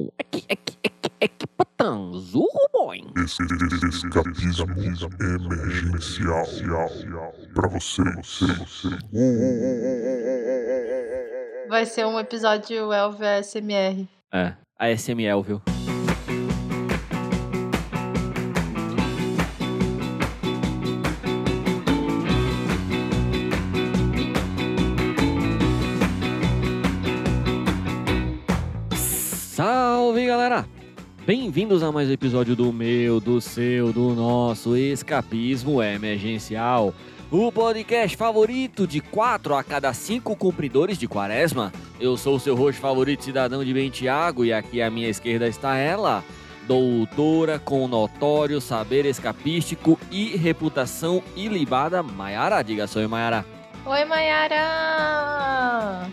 bom. É que, é que, é que, é que patanzu, boy. Esse escapismo emergencial para você, você, você. Vai ser um episódio Elvio ASMR. É, a SML, viu? Bem-vindos a mais um episódio do meu, do seu, do nosso Escapismo Emergencial. O podcast favorito de 4 a cada 5 cumpridores de quaresma. Eu sou o seu host favorito, cidadão de bem Tiago, e aqui à minha esquerda está ela, doutora com notório saber escapístico e reputação ilibada, Maiara. Diga só, Maiara. Oi, Mayara!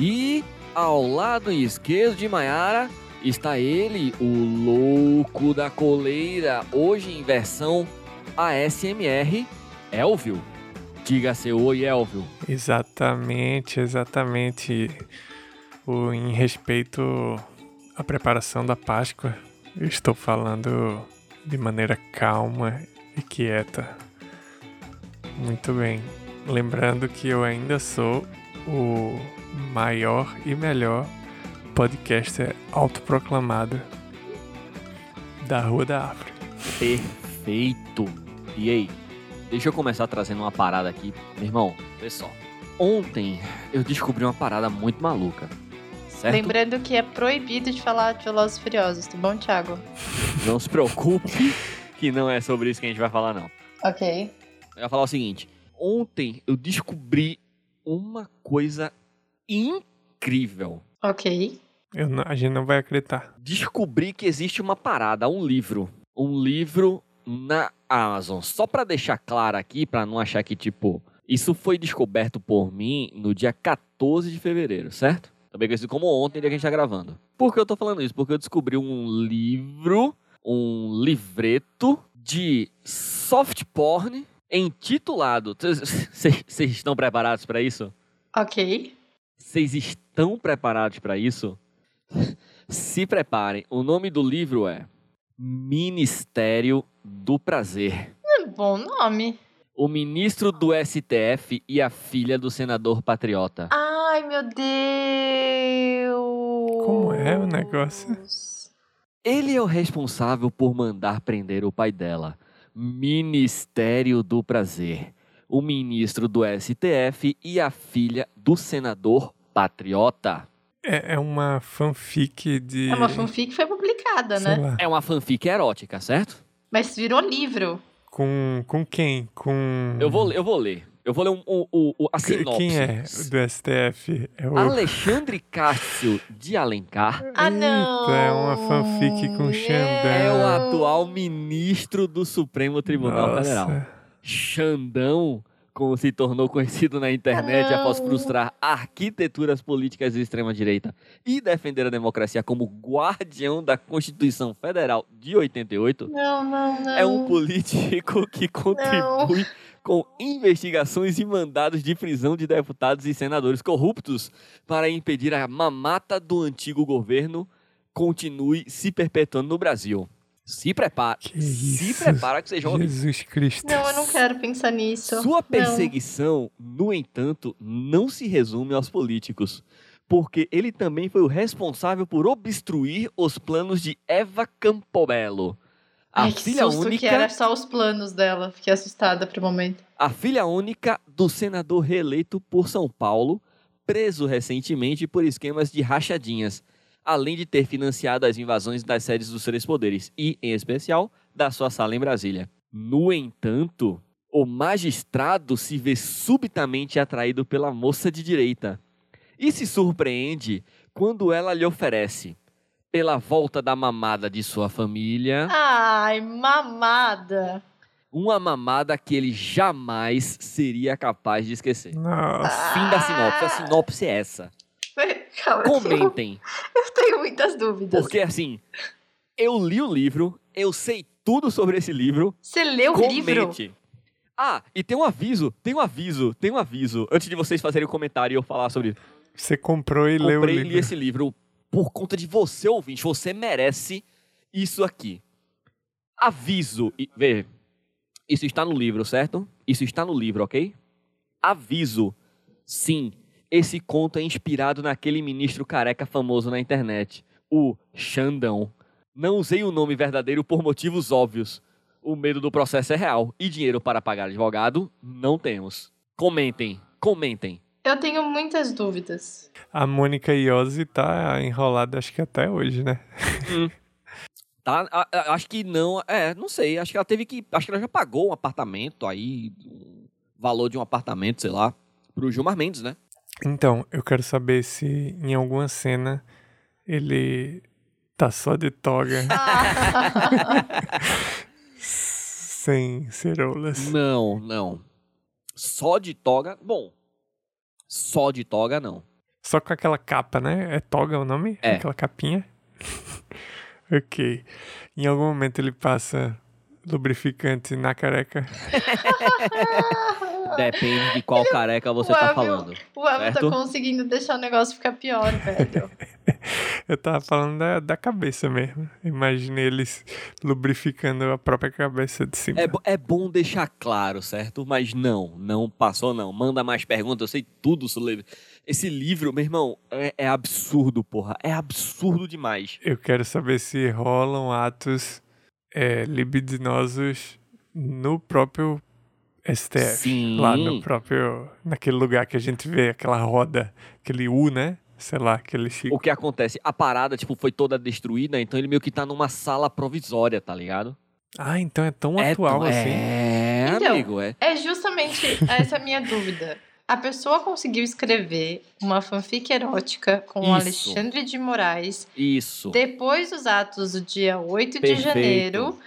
E ao lado esquerdo de Maiara está ele, o louco da coleira, hoje em versão ASMR, Elvio. Diga seu oi, Elvio. Exatamente, exatamente. O, em respeito à preparação da Páscoa, eu estou falando de maneira calma e quieta. Muito bem. Lembrando que eu ainda sou o maior e melhor podcaster autoproclamado da Rua da África. Perfeito. E aí, deixa eu começar trazendo uma parada aqui. Meu irmão, pessoal, ontem eu descobri uma parada muito maluca. Certo? Lembrando que é proibido de falar de Velozes e Furiosos, tá bom, Thiago? Não se preocupe que não é sobre isso que a gente vai falar, não. Ok. Eu ia falar o seguinte: ontem eu descobri uma coisa incrível. Ok. Eu não- a gente não vai acreditar. Descobri que existe uma parada, um livro. Um livro na Amazon. Só pra deixar claro aqui, pra não achar que, tipo, isso foi descoberto por mim no dia 14 de fevereiro, certo? Também conhecido como ontem, dia que a gente tá gravando. Por que eu tô falando isso? Porque eu descobri um livro, um livreto de soft porn intitulado. Vocês estão preparados pra isso? Ok. Vocês estão preparados para isso? Se preparem. O nome do livro é Ministério do Prazer. É bom nome. O ministro do STF e a filha do senador patriota. Ai, meu Deus! Como é o negócio? Ele é o responsável por mandar prender o pai dela. Ministério do Prazer. O ministro do STF e a filha do senador patriota. É, é uma fanfic de. É uma fanfic que foi publicada, sei né? lá. É uma fanfic erótica, certo? Mas virou livro. Com, com quem? Com. Eu vou, ler- eu vou ler. Eu vou ler um, um- um- um- a sinopse. Quem é do STF? É o. Alexandre Cássio de Alencar Ah, não! Eita, é uma fanfic com Xandão. é o atual ministro do Supremo Tribunal Nossa. Federal. Xandão, como se tornou conhecido na internet não. após frustrar arquiteturas políticas de extrema-direita e defender a democracia como guardião da Constituição Federal de 88, Não, não, não. é um político que contribui com investigações e mandados de prisão de deputados e senadores corruptos para impedir a mamata do antigo governo continue se perpetuando no Brasil. Se prepara, Que se isso, prepara que vocês vão ouvir. Jesus Cristo. Não, eu não quero pensar nisso. Sua Não. perseguição, no entanto, não se resume aos políticos, porque ele também foi o responsável por obstruir os planos de Eva Campobello, a Ai, que filha susto única que era só os planos dela. Fiquei assustada por um momento. a filha única do senador reeleito por São Paulo, preso recentemente por esquemas de rachadinhas, além de ter financiado as invasões das sedes dos três poderes e, em especial, da sua sala em Brasília. No entanto, o magistrado se vê subitamente atraído pela moça de direita e se surpreende quando ela lhe oferece, pela volta da mamada de sua família, Ai, mamada. uma mamada que ele jamais seria capaz de esquecer. Nossa. Fim da sinopse. A sinopse é essa. Calma, eu tenho- Comentem. Eu tenho muitas dúvidas. Porque assim, eu li o livro, eu sei tudo sobre esse livro. Você leu o livro? Ah, e tem um aviso, tem um aviso, tem um aviso. Antes de vocês fazerem o comentário e eu falar sobre isso. Você comprou e leu o Comprei e livro. li esse livro por conta de você, ouvinte. Você merece isso aqui. Aviso. E, vê, isso está no livro, certo? Isso está no livro, ok? Aviso. Sim, esse conto é inspirado naquele ministro careca famoso na internet, o Xandão. Não usei o nome verdadeiro por motivos óbvios. O medo do processo é real e dinheiro para pagar advogado não temos. Comentem, comentem. Eu tenho muitas dúvidas. A Mônica Iose tá enrolada, acho que até hoje, né? Tá? A- a- acho que não. É, não sei. Acho que ela teve que. Acho que ela já pagou um apartamento aí. Um valor de um apartamento, sei lá. Pro Gilmar Mendes, né? Então, eu quero saber se em alguma cena ele tá só de toga, sem ceroulas. Não, não. Só de toga. Bom. Só de toga, não. Só com aquela capa, né? É toga o nome? É. Aquela capinha? ok. Em algum momento ele passa lubrificante na careca. Depende de qual careca você O tá falando. O Elvio tá conseguindo deixar o negócio ficar pior, velho. Eu tava falando da, da cabeça mesmo. Imagine eles lubrificando a própria cabeça de cima. É, é bom deixar claro, certo? Mas não, não passou, não. Manda mais perguntas, eu sei tudo sobre livro. Esse livro, meu irmão, é, é absurdo, porra. É absurdo demais. Eu quero saber se rolam atos é, libidinosos no próprio STF. Sim. Lá no próprio. Naquele lugar que a gente vê aquela roda, aquele U, né? Sei lá, aquele chico. O que acontece? A parada, tipo, foi toda destruída, então ele meio que tá numa sala provisória, tá ligado? Ah, então é tão é, atual tão- assim. É, Então, amigo, é. É justamente essa a minha dúvida. A pessoa conseguiu escrever uma fanfic erótica com o Isso. Alexandre de Moraes Isso. depois dos atos do dia 8 de Perfeito. janeiro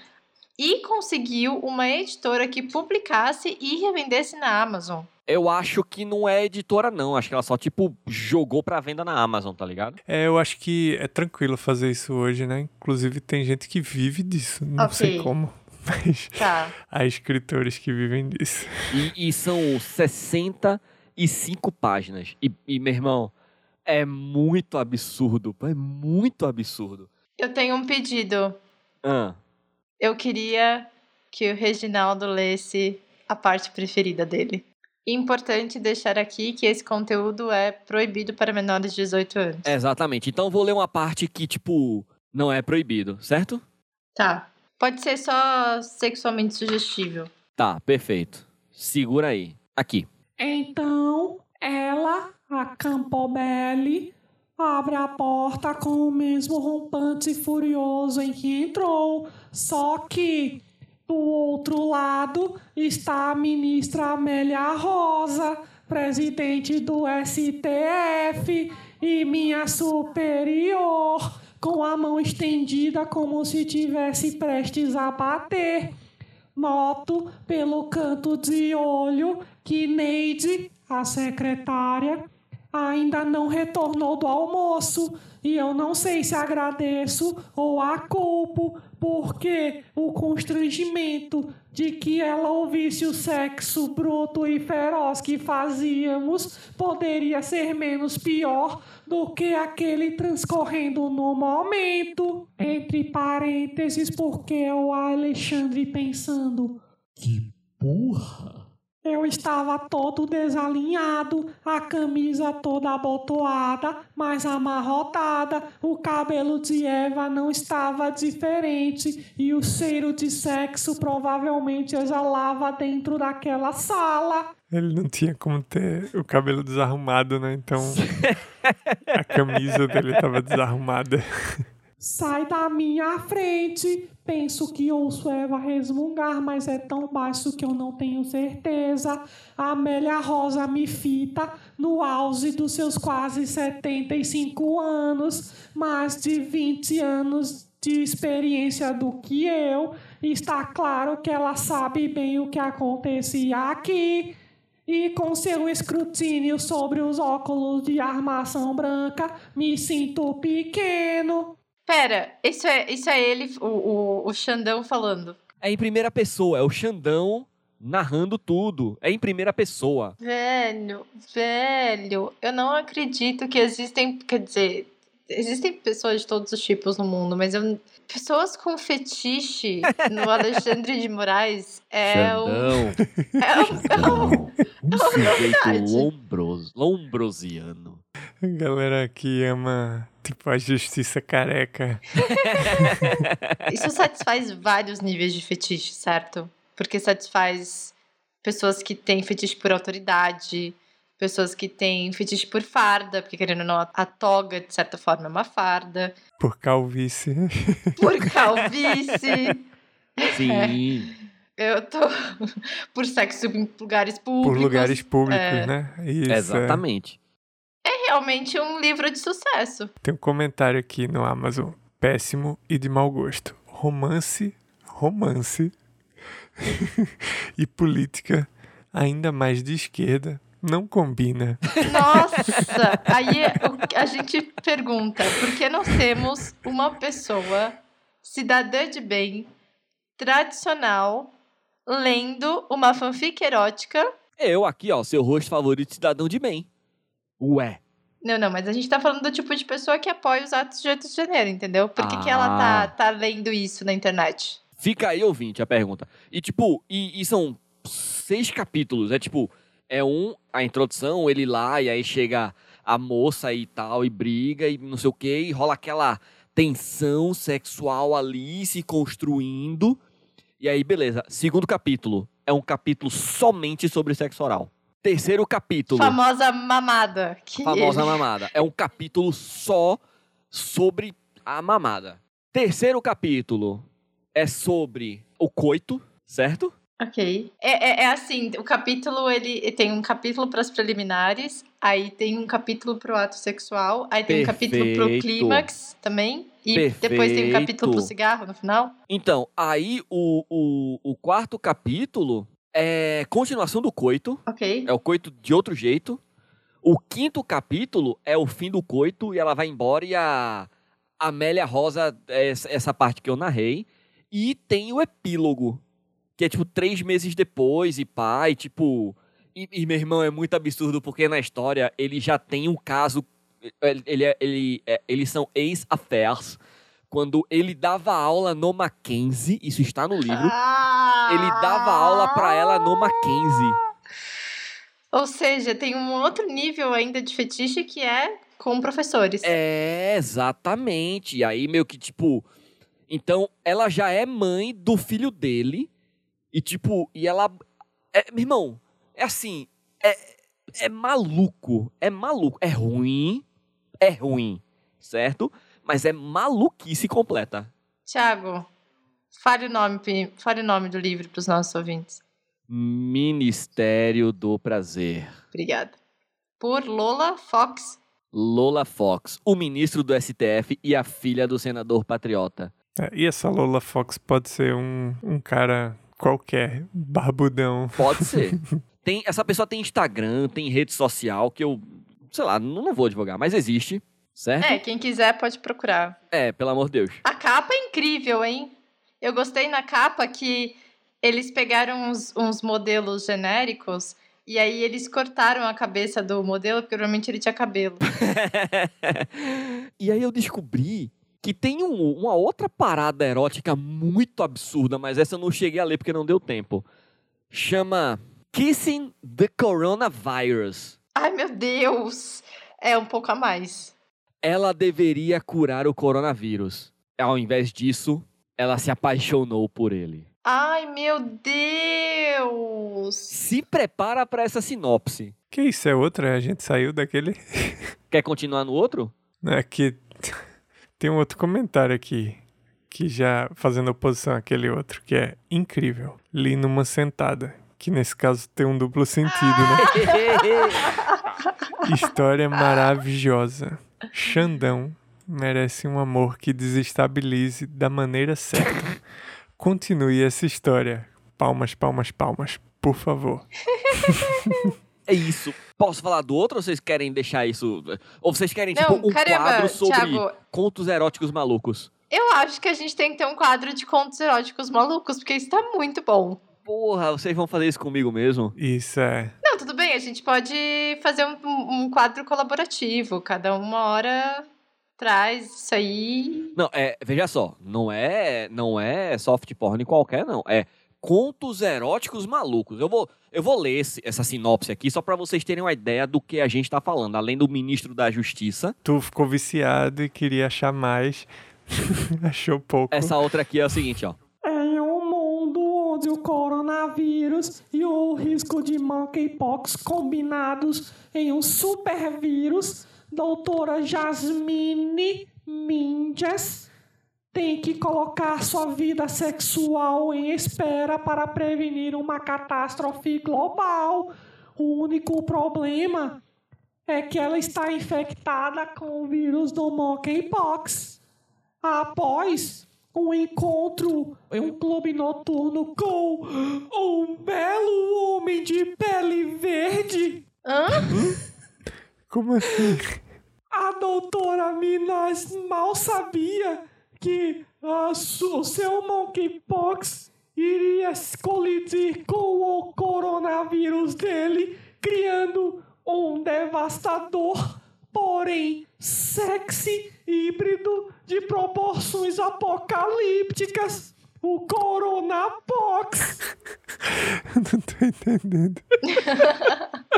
e conseguiu uma editora que publicasse e revendesse na Amazon. Eu acho que não é editora, não. Acho que ela só, tipo, jogou pra venda na Amazon, tá ligado? É, eu acho que é tranquilo fazer isso hoje, né? Inclusive tem gente que vive disso. Não Ok. sei como, mas Tá. há escritores que vivem disso. E, e são 65 páginas. E, e, meu irmão, é muito absurdo. É muito absurdo. Eu tenho um pedido. Ah, Eu queria que o Reginaldo lesse a parte preferida dele. Importante deixar aqui que esse conteúdo é proibido para menores de 18 anos. exatamente. Então vou ler uma parte que, tipo, não é proibido, certo? Tá. Pode ser só sexualmente sugestível. Tá, perfeito. Segura aí. Aqui. Então, ela, a Campobelli, abre a porta com o mesmo rompante furioso em que entrou, só que do outro lado está a ministra Amélia Rosa, presidente do STF e minha superior, com a mão estendida como se tivesse prestes a bater. Noto pelo canto de olho que Neide, a secretária, ainda não retornou do almoço e eu não sei se agradeço ou a culpo, porque o constrangimento de que ela ouvisse o sexo bruto e feroz que fazíamos poderia ser menos pior do que aquele transcorrendo no momento. Entre parênteses, porque o Alexandre pensando. Que porra! Eu estava todo desalinhado, a camisa toda abotoada, mas amarrotada, o cabelo de Eva não estava diferente e o cheiro de sexo provavelmente exalava dentro daquela sala. Ele não tinha como ter o cabelo desarrumado, né? Então a camisa dele tava desarrumada. Sai da minha frente! Penso que ouço Eva resmungar, mas é tão baixo que eu não tenho certeza. A Amélia Rosa me fita no auge dos seus quase 75 anos, mais de 20 anos de experiência do que eu. Está claro que ela sabe bem o que acontecia aqui. E com seu escrutínio sobre os óculos de armação branca, me sinto pequeno. Pera, isso é, isso é ele, o, o, o Xandão falando. É em primeira pessoa, é o Xandão narrando tudo. É em primeira pessoa. Velho, velho, eu não acredito que existem. Quer dizer, existem pessoas de todos os tipos no mundo, mas eu, pessoas com fetiche no Alexandre de Moraes é um, Xandão. é um, é um- Um sujeito verdade. lombros, lombrosiano. A galera que ama, tipo, a justiça careca. Isso satisfaz vários níveis de fetiche, certo? Porque satisfaz pessoas que têm fetiche por autoridade, pessoas que têm fetiche por farda, porque querendo ou não, a toga, de certa forma, é uma farda, Por calvície. por calvície. Sim. Eu tô por sexo em lugares públicos. Por lugares públicos, é. né? Isso. é. Exatamente. É realmente um livro de sucesso. Tem um comentário aqui no Amazon. Péssimo e de mau gosto. Romance, romance e política, ainda mais de esquerda, não combina. Nossa! Aí o- a gente pergunta, por que nós temos uma pessoa cidadã de bem, tradicional, lendo uma fanfic erótica? Eu aqui, ó, seu rosto favorito cidadão de bem. Ué. Não, não, mas a gente tá falando do tipo de pessoa que apoia os atos de 8 de janeiro, entendeu? Por que, que ela tá, Ah. tá lendo isso na internet? Fica aí, ouvinte, a pergunta. E, tipo, e, e são seis capítulos. É tipo, é um, a introdução, ele lá, e aí chega a moça e tal, e briga, e não sei o quê, e rola aquela tensão sexual ali se construindo. E aí, beleza. Segundo capítulo. É um capítulo somente sobre sexo oral. Terceiro capítulo. Famosa mamada. Que Famosa mamada. É um capítulo só sobre a mamada. Terceiro capítulo é sobre o coito, certo? Ok. É, é, é assim, o capítulo, ele tem um capítulo para as preliminares, aí tem um capítulo pro ato sexual, aí tem um capítulo pro Perfeito. clímax também, e depois tem um capítulo pro Perfeito. cigarro no final. Então, aí o, o, o quarto capítulo é continuação do coito. Ok. É o coito de outro jeito. O quinto capítulo é o fim do coito e ela vai embora e a Amélia Rosa, é essa, essa parte que eu narrei. E tem o epílogo, que é tipo três meses depois e pai, tipo. E, e, meu irmão é muito absurdo porque na história ele já tem um caso. Ele, ele, é- ele, é- eles são ex-affairs. Quando ele dava aula no Mackenzie, isso está no livro. Ah! Ele dava aula pra ela no Mackenzie. Ou seja, tem um outro nível ainda de fetiche que é com professores. É, exatamente. E aí, meio que, tipo. Então, ela já é mãe do filho dele. E, tipo, e ela. É, meu irmão, é assim. É, é maluco. É maluco. É ruim. É ruim. Certo? Mas é maluquice completa. Tiago, fale o nome, fale o nome do livro para os nossos ouvintes. Ministério do Prazer. Obrigada. Por Lola Fox. Lola Fox, o ministro do STF e a filha do senador patriota. É, e essa Lola Fox pode ser um, um cara qualquer, barbudão. Pode ser. tem, essa pessoa tem Instagram, tem rede social que eu, sei lá, não, não vou divulgar, mas existe, certo? É, quem quiser pode procurar. É, pelo amor de Deus. A capa é incrível, hein? Eu gostei na capa que eles pegaram uns, uns modelos genéricos e aí eles cortaram a cabeça do modelo, porque normalmente ele tinha cabelo. e aí eu descobri que tem um- uma outra parada erótica muito absurda, mas essa eu não cheguei a ler porque não deu tempo. Chama Kissing the Coronavirus. Ai, meu Deus! É um pouco a mais. Ela deveria curar o coronavírus. Ao invés disso, ela se apaixonou por ele. Ai, meu Deus! Se prepara pra essa sinopse. Que isso é outra? A gente saiu daquele. Quer continuar no outro? Aqui tem um outro comentário aqui que já fazendo oposição àquele outro que é incrível. Li numa sentada, que nesse caso tem um duplo sentido, né? História maravilhosa. Xandão merece um amor que desestabilize da maneira certa. Continue essa história. Palmas, palmas, palmas, por favor. É isso. Posso falar do outro ou vocês querem deixar isso? Ou vocês querem, tipo, Não, um caramba, quadro sobre Thiago, contos eróticos malucos? eu acho que a gente tem que ter um quadro de contos eróticos malucos, porque isso tá muito bom. Porra, vocês vão fazer isso comigo mesmo? Isso é. Não, tudo bem, a gente pode fazer um, um- um quadro colaborativo, cada uma hora traz isso aí. Não, é, veja só, não é, não é soft porn qualquer, não. É contos eróticos malucos. Eu vou, eu vou ler esse- essa sinopse aqui só pra vocês terem uma ideia do que a gente tá falando. Além do ministro da Justiça, Tu ficou viciado e queria achar mais. Achou pouco. essa outra aqui é o seguinte, ó. Em um mundo onde o coronavírus e o risco de monkeypox combinados em um supervírus, doutora Jasmine Minjas tem que colocar sua vida sexual em espera para prevenir uma catástrofe global. O único problema é que ela está infectada com o vírus do monkeypox. Após um encontro em um clube noturno com um belo homem de pele verde, Hã? Como assim? a doutora Minas mal sabia que a o seu monkeypox iria colidir com o coronavírus dele, criando um devastador, porém sexy híbrido de proporções apocalípticas. O Coronapox. Não tô entendendo.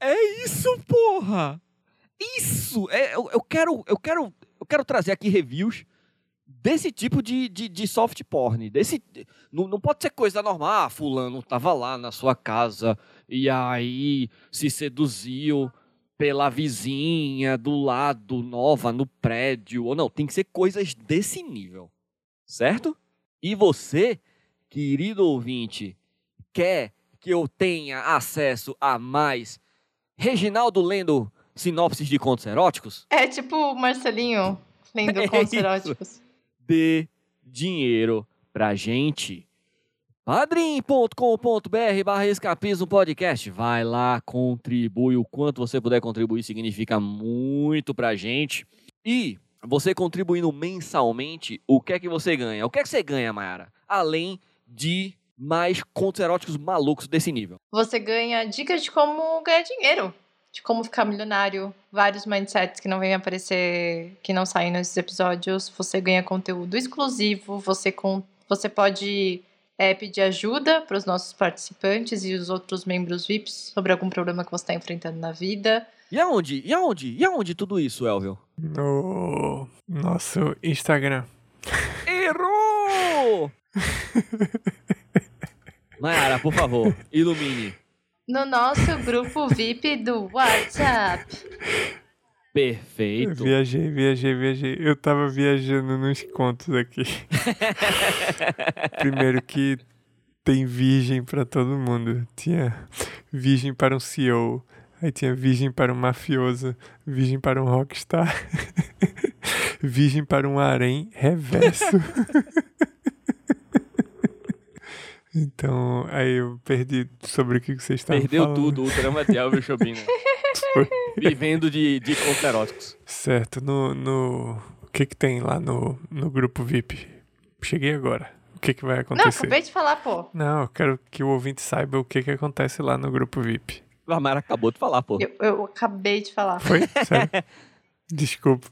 É isso, porra! Isso! É, eu, eu quero, eu quero, eu quero trazer aqui reviews desse tipo de, de, de soft porn. Desse, não, não pode ser coisa normal. Ah, fulano tava lá na sua casa e aí se seduziu pela vizinha do lado, nova, no prédio. Ou não, tem que ser coisas desse nível. Certo? E você, querido ouvinte, quer que eu tenha acesso a mais Reginaldo lendo sinopses de contos eróticos? É tipo o Marcelinho lendo É contos isso. eróticos. Dê dinheiro pra gente. padrim.com.br barra escapismo podcast. Vai lá, contribui. O quanto você puder contribuir significa muito pra gente. E você contribuindo mensalmente, o que é que você ganha? O que é que você ganha, Mayara? Além de mais contos eróticos malucos desse nível. Você ganha dicas de como ganhar dinheiro, de como ficar milionário, vários mindsets que não vêm aparecer, que não saem nesses episódios. Você ganha conteúdo exclusivo, você, com, você pode é, pedir ajuda para os nossos participantes e os outros membros VIPs sobre algum problema que você está enfrentando na vida. E aonde? E aonde? E aonde tudo isso, Elvio? No nosso Instagram. Errou! Mayara, por favor, ilumine. No nosso grupo VIP do WhatsApp. Perfeito. Viajei, viajei, viajei. Eu tava viajando nos contos aqui. Primeiro que tem virgem pra todo mundo. Tinha virgem para um CEO, aí tinha virgem para um mafioso, virgem para um rockstar, virgem para um harém reverso. Então, aí eu perdi sobre o que que vocês estavam Perdeu falando. tudo, o drama de Elvio Chobina. Foi. Vivendo de, de contos eróticos. Certo, no, no... O que que tem lá no, no grupo VIP? Cheguei agora. O que que vai Não, acontecer? acabei de falar, pô. Não, eu quero que o ouvinte saiba o que que acontece lá no grupo VIP. A Mayara acabou de falar, pô. Eu, eu acabei de falar. Foi? Sério? Desculpa.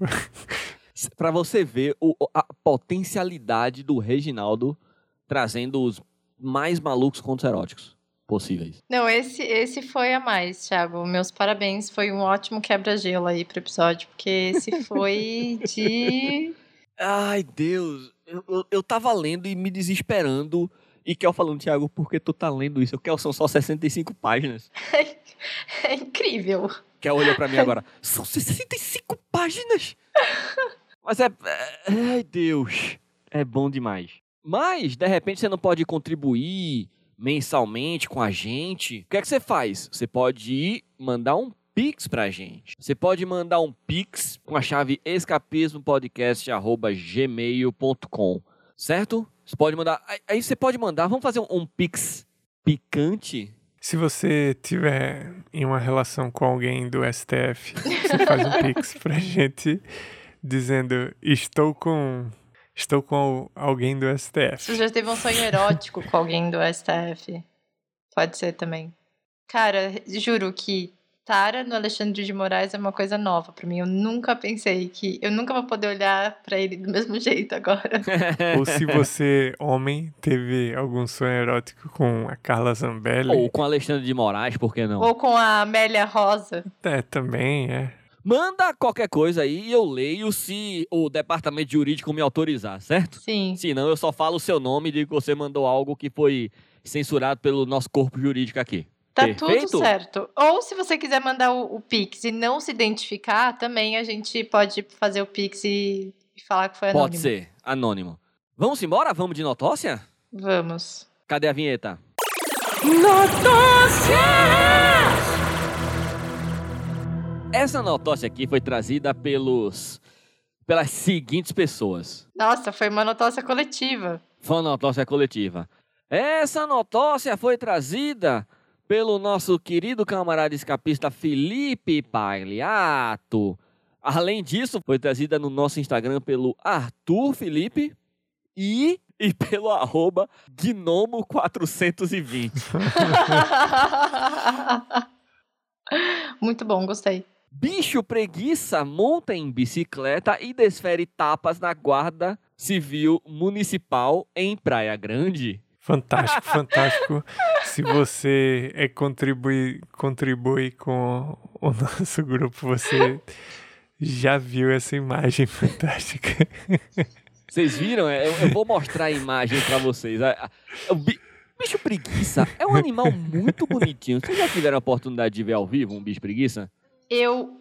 Pra você ver o- a potencialidade do Reginaldo trazendo os mais malucos contos eróticos possíveis. Não, esse, esse foi a mais, Thiago. Meus parabéns. Foi um ótimo quebra-gelo aí pro episódio, porque esse foi de. Ai, Deus. Eu, eu, eu tava lendo e me desesperando. E Kel falando, Thiago, por que tu tá lendo isso? Kel, são só 65 páginas. É incrível. Kel olhou pra mim agora. São 65 páginas? Mas é, é. Ai, Deus. É bom demais. Mas, de repente, você não pode contribuir mensalmente com a gente. O que é que você faz? Você pode ir mandar um Pix pra gente. Você pode mandar um Pix com a chave escapismopodcast.gmail.com. Certo? Você pode mandar. aí- você pode mandar. Vamos fazer um, um Pix picante? Se você tiver em uma relação com alguém do STF, você faz um pix pra gente dizendo estou com estou com al- alguém do Se você STF. já teve um sonho erótico com alguém do STF, pode ser também. Cara, juro que Tara no Alexandre de Moraes é uma coisa nova pra mim. Eu nunca pensei que. Eu nunca vou poder olhar pra ele do mesmo jeito agora. Ou se você, homem, teve algum sonho erótico com a Carla Zambelli. Ou com Alexandre de Moraes, por que não? Ou com a Amélia Rosa. É, também, é. Manda qualquer coisa aí e eu leio se o departamento jurídico me autorizar, certo? Sim. Se não, eu só falo o seu nome e digo que você mandou algo que foi censurado pelo nosso corpo jurídico aqui. Tá Perfeito? tudo certo. Ou se você quiser mandar o, o Pix e não se identificar, também a gente pode fazer o Pix e, e falar que foi anônimo. Pode ser, anônimo. Vamos embora? Vamos de notócia? Vamos. Cadê a vinheta? Essa notócia aqui foi trazida pelos pelas seguintes pessoas. Nossa, foi uma notócia coletiva. Foi uma notócia coletiva. Essa notócia foi trazida pelo nosso querido camarada escapista Felipe Pagliato. Além disso, foi trazida no nosso Instagram pelo Arthur Felipe e, e pelo arroba Gnomo420. Muito bom, gostei. Bicho preguiça monta em bicicleta e desfere tapas na guarda civil municipal em Praia Grande. Fantástico, fantástico. Se você é contribui, contribui com o nosso grupo, você já viu essa imagem fantástica. Vocês viram? É, Eu, eu vou mostrar a imagem pra vocês. O bi- bicho preguiça é um animal muito bonitinho. Vocês já tiveram a oportunidade de ver ao vivo um bicho preguiça? Eu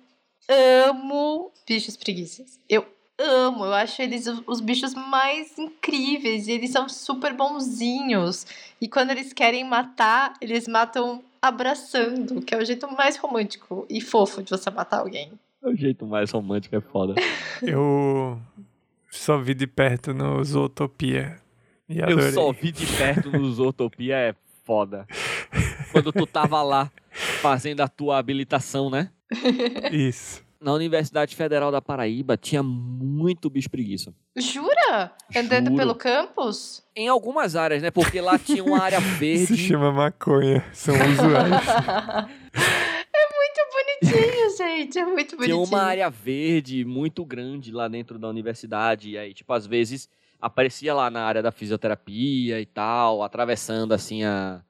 amo bichos preguiças. Eu amo. Eu acho eles os, os bichos mais incríveis. E eles são super bonzinhos. E quando eles querem matar, eles matam abraçando, que é o jeito mais romântico e fofo de você matar alguém. É o jeito mais romântico, é foda. Eu só vi de perto no Zootopia. E Eu adorei. só vi de perto no Zootopia, é foda. Quando tu tava lá fazendo a tua habilitação, né? Isso. Na Universidade Federal da Paraíba tinha muito bicho preguiça. Jura? Andando Juro. pelo campus? Em algumas áreas, né? Porque lá tinha uma área Se verde. chama maconha. São usuários. é muito bonitinho, gente. É muito Tinha bonitinho. uma área verde muito grande lá dentro da universidade. E aí, tipo, às vezes aparecia lá na área da fisioterapia e tal, atravessando assim a,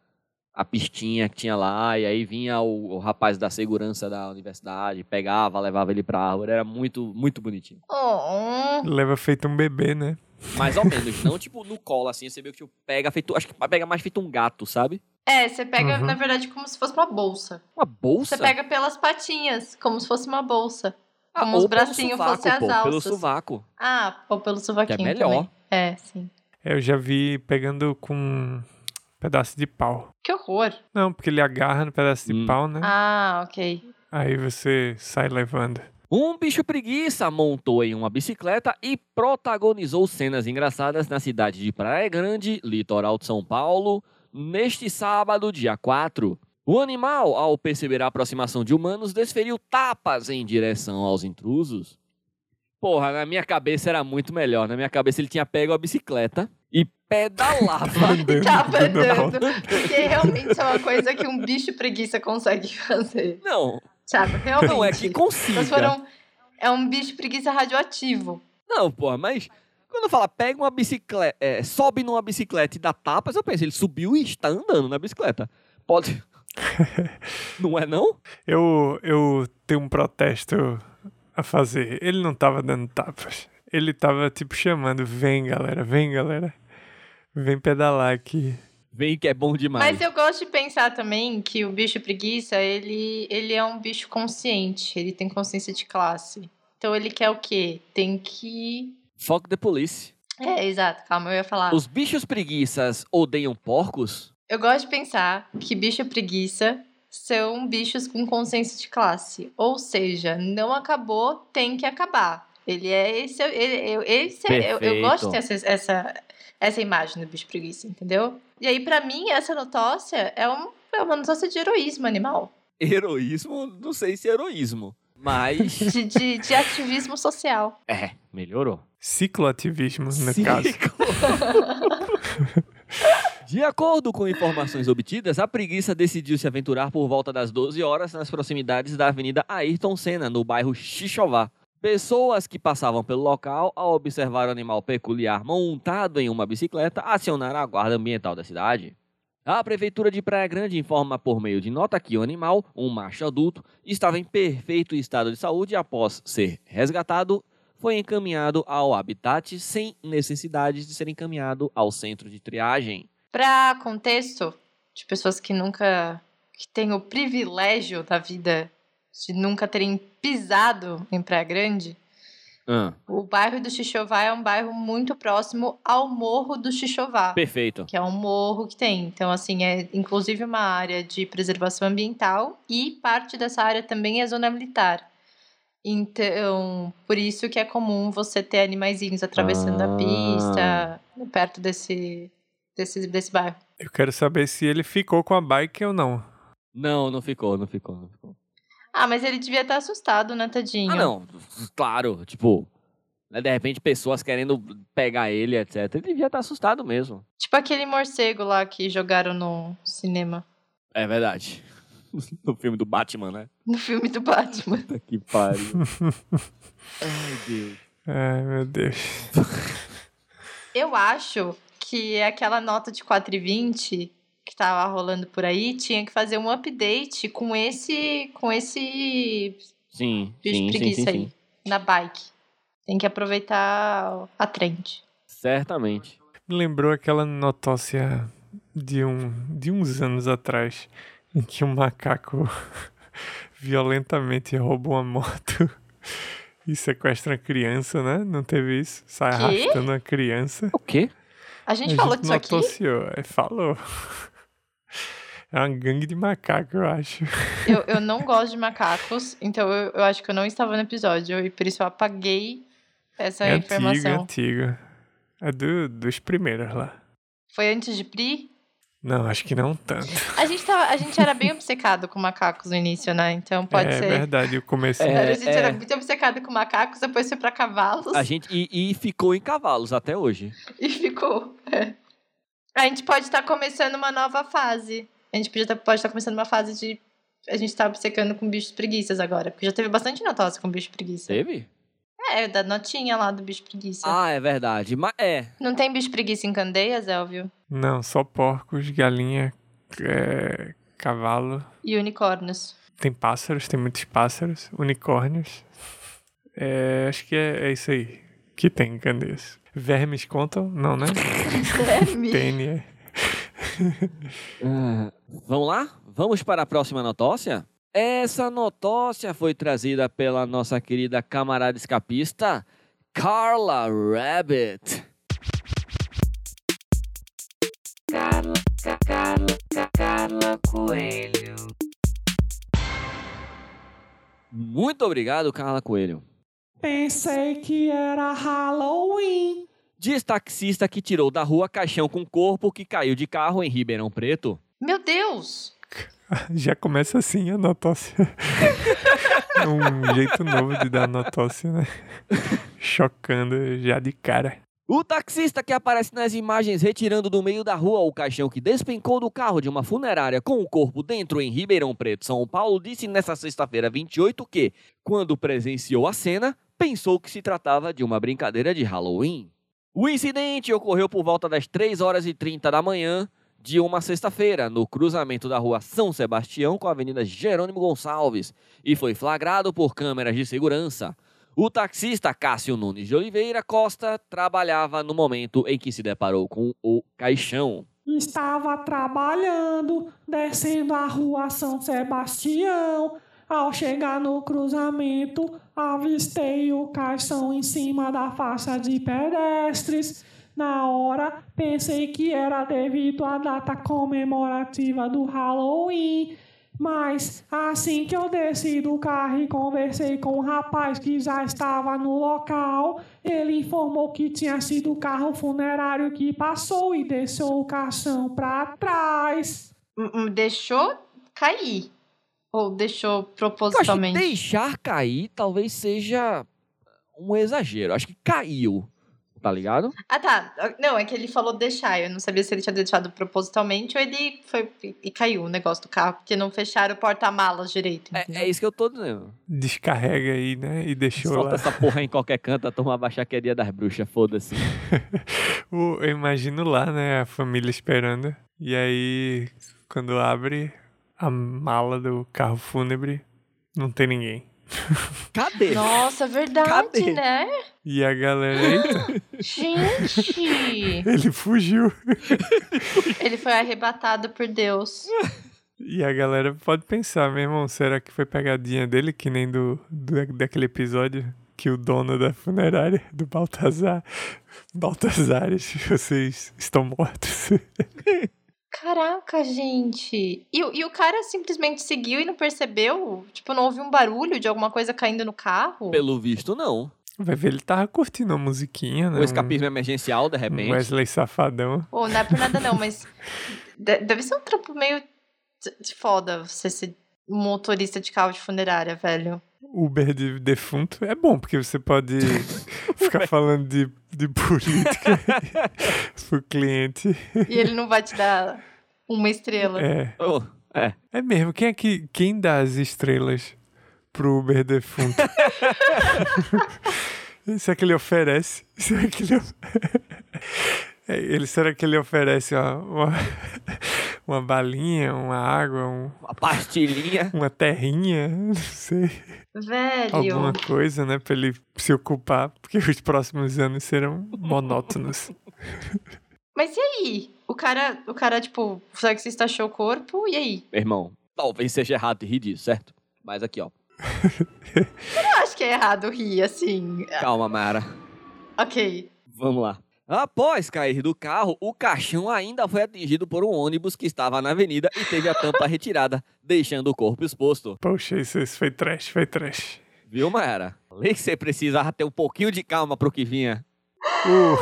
a pistinha que tinha lá. E aí vinha o, o rapaz da segurança da universidade, pegava, levava ele pra árvore. Era muito, muito bonitinho. Oh, Leva feito um bebê, né? Mais ou menos, não tipo no colo, assim, você vê que tipo, pega feito. Acho que pega mais feito um gato, sabe? É, você pega, Uhum. na verdade, como se fosse uma bolsa. Uma bolsa. Você pega pelas patinhas, como se fosse uma bolsa. Ah, como os bracinhos fossem as pô, Pelo alças. sovaco. Ah, ou pelo sovaquinho Que é melhor. também. É, sim. Eu já vi pegando com pedaço de pau. Que horror. Não, porque ele agarra no pedaço de Hum. pau, né? Ah, ok. Aí você sai levando. Um bicho preguiça montou em uma bicicleta e protagonizou cenas engraçadas na cidade de Praia Grande, litoral de São Paulo, neste sábado, dia 4. O animal, ao perceber a aproximação de humanos, desferiu tapas em direção aos intrusos. Porra, na minha cabeça era muito melhor. Na minha cabeça ele tinha pego a bicicleta e pedalava. Andando Tava andando. Porque realmente é uma coisa que um bicho preguiça consegue fazer. Não, Thiago, realmente. não é que consiga. Mas foram... É um bicho preguiça radioativo. Não, porra, mas quando fala pega uma bicicleta, é, sobe numa bicicleta e dá tapas, eu penso, ele subiu e está andando na bicicleta. Pode. não é não? Eu, eu tenho um protesto a fazer. Ele não tava dando tapas. Ele tava, tipo, chamando: vem, galera, vem, galera. Vem pedalar aqui. Vem que é bom demais. Mas eu gosto de pensar também que o bicho preguiça, ele, ele é um bicho consciente. Ele tem consciência de classe. Então ele quer o quê? Tem que... Fuck the police. É, exato. Calma, eu ia falar. Os bichos preguiças odeiam porcos? Eu gosto de pensar que bicho preguiça são bichos com consciência de classe. Ou seja, não acabou, tem que acabar. Ele é esse. Ele, eu, esse é- eu, eu gosto de ter essa, essa, essa imagem do bicho preguiça, entendeu? E aí, pra mim, essa notócia é, um, é uma notócia de heroísmo animal. Heroísmo, não sei se é heroísmo. Mas. De, de, de ativismo social. é, melhorou. Cicloativismo, no caso. Ciclo. De acordo com informações obtidas, a preguiça decidiu se aventurar por volta das 12 horas nas proximidades da Avenida Ayrton Senna, no bairro Xixová. Pessoas que passavam pelo local, ao observar o animal peculiar montado em uma bicicleta, acionaram a guarda ambiental da cidade. A Prefeitura de Praia Grande informa por meio de nota que o animal, um macho adulto, estava em perfeito estado de saúde e após ser resgatado, foi encaminhado ao habitat sem necessidade de ser encaminhado ao centro de triagem. Para contexto de pessoas que nunca que têm o privilégio da vida de nunca terem pisado em Praia Grande, Ah, o bairro do Xixová é um bairro muito próximo ao Morro do Xixová. perfeito. que é um morro que tem. Então, assim, é inclusive uma área de preservação ambiental e parte dessa área também é zona militar. Então, por isso que é comum você ter animaizinhos atravessando Ah. a pista, perto desse, desse, desse bairro. Eu quero saber se ele ficou com a bike ou não. Não, não ficou, não ficou, não ficou. Ah, mas ele devia estar assustado, né, tadinho? Ah, não. Claro, tipo, né, de repente pessoas querendo pegar ele, etc. Ele devia estar assustado mesmo. Tipo aquele morcego lá que jogaram no cinema, É verdade. No filme do Batman, né? no filme do Batman. Puta que pariu. Ai, Deus. Ai, meu Deus. Eu acho que aquela nota de 4,20 que tava rolando por aí tinha que fazer um update com esse com esse Sim, bicho sim, sim, preguiça sim, aí sim. na bike. Tem que aproveitar a trend. Certamente. Me lembrou aquela notócia de, um, de uns anos atrás, em que um macaco violentamente rouba uma moto e sequestra uma criança, né? Não teve isso? Sai Quê? arrastando uma criança. O quê? A gente falou disso aqui? notociou, é, falou. É uma gangue de macaco, eu acho. Eu, eu não gosto de macacos, então eu, eu acho que eu não estava no episódio e por isso eu apaguei essa é antigo, é informação. antigo. É do, dos primeiros lá. Foi antes de Pri? Não, acho que não tanto. A gente, tava, a gente era bem obcecado com macacos no início, né? Então pode é ser. verdade, o começo. É. a gente era muito obcecado com macacos, depois foi pra cavalos. A gente. E, e ficou em cavalos até hoje. E ficou. é. A gente pode estar começando uma nova fase. A gente podia tá- pode estar começando uma fase de. A gente tá obcecando com bichos preguiças agora. Porque já teve bastante notócia com bicho preguiça. Teve? É, da notinha lá do bicho preguiça. Ah, é verdade. Mas é. Não tem bicho preguiça em Candeias, Elvio? Não, só porcos, galinha, é, cavalo. E unicórnios. Tem pássaros, tem muitos pássaros, unicórnios. É, acho que é, é isso aí que tem em Candeias. Vermes contam? Não, né? Verme. Tem, é. Ah, vamos lá? Vamos para a próxima notócia? Essa notócia foi trazida pela nossa querida camarada escapista, Carla Rabbit. Carla, Carla, Carla Coelho. Muito obrigado, Carla Coelho. Pensei que era Halloween. Diz taxista que tirou da rua caixão com corpo que caiu de carro em Ribeirão Preto. Meu Deus! Já começa assim a notócia. É um jeito novo de dar notócia, né? Chocando já de cara. O taxista que aparece nas imagens retirando do meio da rua o caixão que despencou do carro de uma funerária com o corpo dentro em Ribeirão Preto, São Paulo, disse nesta sexta-feira 28 que, quando presenciou a cena, pensou que se tratava de uma brincadeira de Halloween. O incidente ocorreu por volta das 3 horas e 30 da manhã de uma sexta-feira, no cruzamento da rua São Sebastião com a Avenida Jerônimo Gonçalves, e foi flagrado por câmeras de segurança. O taxista Cássio Nunes de Oliveira Costa trabalhava no momento em que se deparou com o caixão. Estava trabalhando, descendo a rua São Sebastião. Ao chegar no cruzamento, avistei o caixão em cima da faixa de pedestres. Na hora, pensei que era devido à data comemorativa do Halloween. Mas assim que eu desci do carro e conversei com o rapaz que já estava no local, ele informou que tinha sido o carro funerário que passou e deixou o caixão para trás. Deixou cair. Ou deixou Eu acho que propositalmente? deixar cair talvez seja um exagero. Acho que caiu. tá ligado? Ah, tá. Não, é que ele falou deixar. Eu não sabia se ele tinha deixado propositalmente ou ele foi e caiu o negócio do carro, porque não fecharam o porta-malas direito. É, é isso que eu tô dizendo. Descarrega aí, né? E deixou Solta lá. essa porra em qualquer canto, a turma que é dia das bruxas, foda-se. Eu imagino lá, né? A família esperando. E aí, quando abre a mala do carro fúnebre, não tem ninguém. Cadê? Nossa, verdade, Cadê? né? E a galera, eita, Gente! ele fugiu. ele foi arrebatado por Deus. E a galera pode pensar, meu irmão, será que foi pegadinha dele, que nem do, do daquele episódio que o dono da funerária, do Baltazar, Baltazares, vocês estão mortos. Caraca, gente. E, o- e o cara simplesmente seguiu e não percebeu? Tipo, não ouviu um barulho de alguma coisa caindo no carro? Pelo visto, não. Vai ver, ele tava curtindo a musiquinha, né? O escapismo emergencial, de repente. Wesley Safadão. Ou não é por nada não, mas de- deve ser um trampo meio de- de foda você ser motorista de carro de funerária, velho. Uber de defunto é bom, porque você pode ficar falando de, de política pro cliente. E ele não vai te dar uma estrela. É, Oh, é. é mesmo. Quem é que quem dá as estrelas pro Uber defunto? será que ele oferece? Será que ele, of- É, ele será que ele oferece uma, uma, uma balinha, uma água, um- Uma pastilhinha. uma terrinha? Não sei. Velho. alguma coisa, né, pra ele se ocupar, porque os próximos anos serão monótonos. Mas e aí? O cara, o cara, tipo, o taxista achou o corpo, e aí? Meu irmão, talvez seja errado rir disso, certo? Mas aqui, ó. Eu acho que é errado rir, assim. Calma, Mara. Ok. Vamos lá. Após cair do carro, o caixão ainda foi atingido por um ônibus que estava na avenida e teve a tampa retirada, deixando o corpo exposto. Poxa, isso, isso foi trash, foi trash. Viu, Mayara? Falei que você precisava ter um pouquinho de calma pro que vinha. Uh,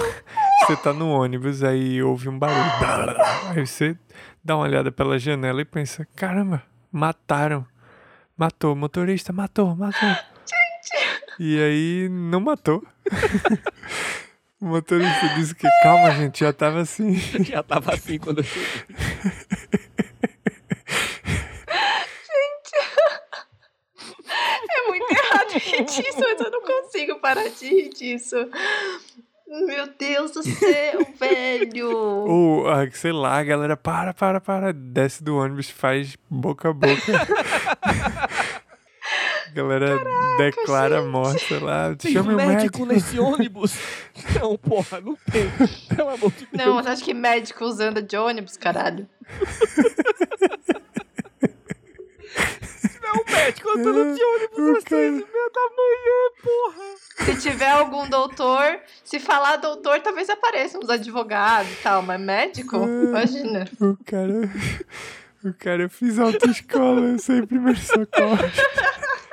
você tá no ônibus, aí ouve um barulho. Aí você dá uma olhada pela janela e pensa, caramba, mataram. Matou, motorista, matou, matou. E aí não matou. O motorista disse que, calma, gente, já tava assim. Já tava assim quando eu cheguei. É muito errado rir disso, mas eu não consigo parar de rir disso. Meu Deus do céu, velho. Ou, ah, sei lá, a galera para, para, para, desce do ônibus, faz boca a boca. A galera declara a morte, lá, Tem chama um o médico médico. nesse ônibus? Não, porra, não tem. Pelo amor de Deus. Não, você acha que médico anda de ônibus, caralho? Não, o médico andando de ônibus às três e meia da manhã, porra. Se tiver algum doutor, se falar doutor, talvez apareçam uns advogados e tal, mas médico? Imagina. O cara. O cara, eu fiz autoescola, eu sei primeiro socorro.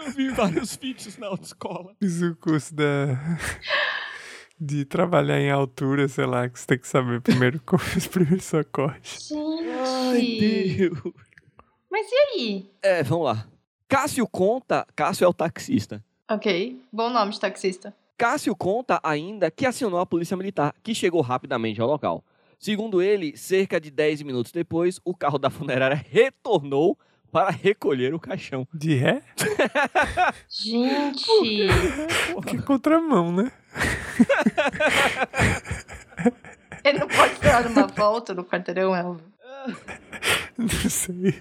Eu vi vários vídeos na autoescola. Fiz o curso da. De trabalhar em altura, sei lá, que você tem que saber primeiro como os primeiros socorros. Gente. Deus. Mas e aí? É, vamos lá. Cássio conta. Cássio é o taxista. Ok, bom nome de taxista. Cássio conta ainda que acionou a polícia militar, que chegou rapidamente ao local. Segundo ele, cerca de 10 minutos depois, o carro da funerária retornou para recolher o caixão. De ré? Gente, Que contramão, né? ele não pode dar uma volta no quarteirão, Elvio. Não sei.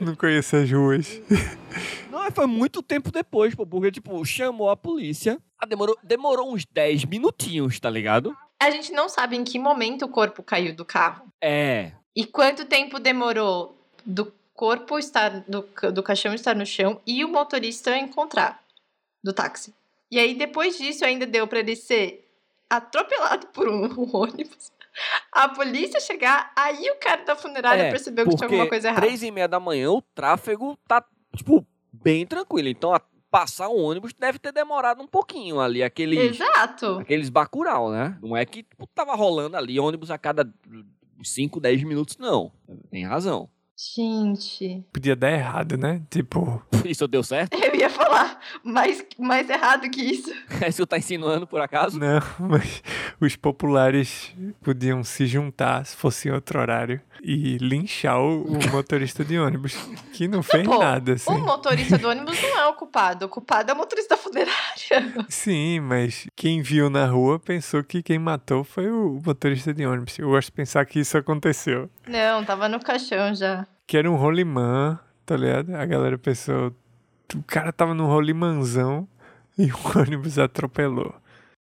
Não conheço as ruas. Não, foi muito tempo depois, pô, porque, tipo, chamou a polícia. Ah, demorou, demorou uns 10 minutinhos, tá ligado? A gente não sabe em que momento o corpo caiu do carro. É. E quanto tempo demorou do corpo estar do, do caixão estar no chão e o motorista encontrar do táxi. E aí depois disso ainda deu pra ele ser atropelado por um, um ônibus. A polícia chegar, aí o cara da funerária É, percebeu que tinha alguma coisa errada. três e meia da manhã, o tráfego tá, tipo, bem tranquilo. Então, a- passar um ônibus deve ter demorado um pouquinho ali, aqueles... Exato. Aqueles bacural, né? Não é que tipo, tava rolando ali ônibus a cada 5, 10 minutos, não. Tem razão. Gente. Podia dar errado, né? Tipo, Isso deu certo? Eu ia falar mais, mais errado que isso. É isso que tá insinuando, por acaso? não, mas os populares podiam se juntar, se fosse em outro horário, e linchar o, o motorista de ônibus, que não fez Pô, nada, assim. O motorista do ônibus não é o culpado. O culpado é o motorista funerária. Sim, mas quem viu na rua pensou que quem matou foi o motorista de ônibus. Eu gosto de pensar que isso aconteceu. Não, tava no caixão já. Que era um rolimã, tá ligado? A galera pensou. O cara tava num rolimanzão e o ônibus atropelou.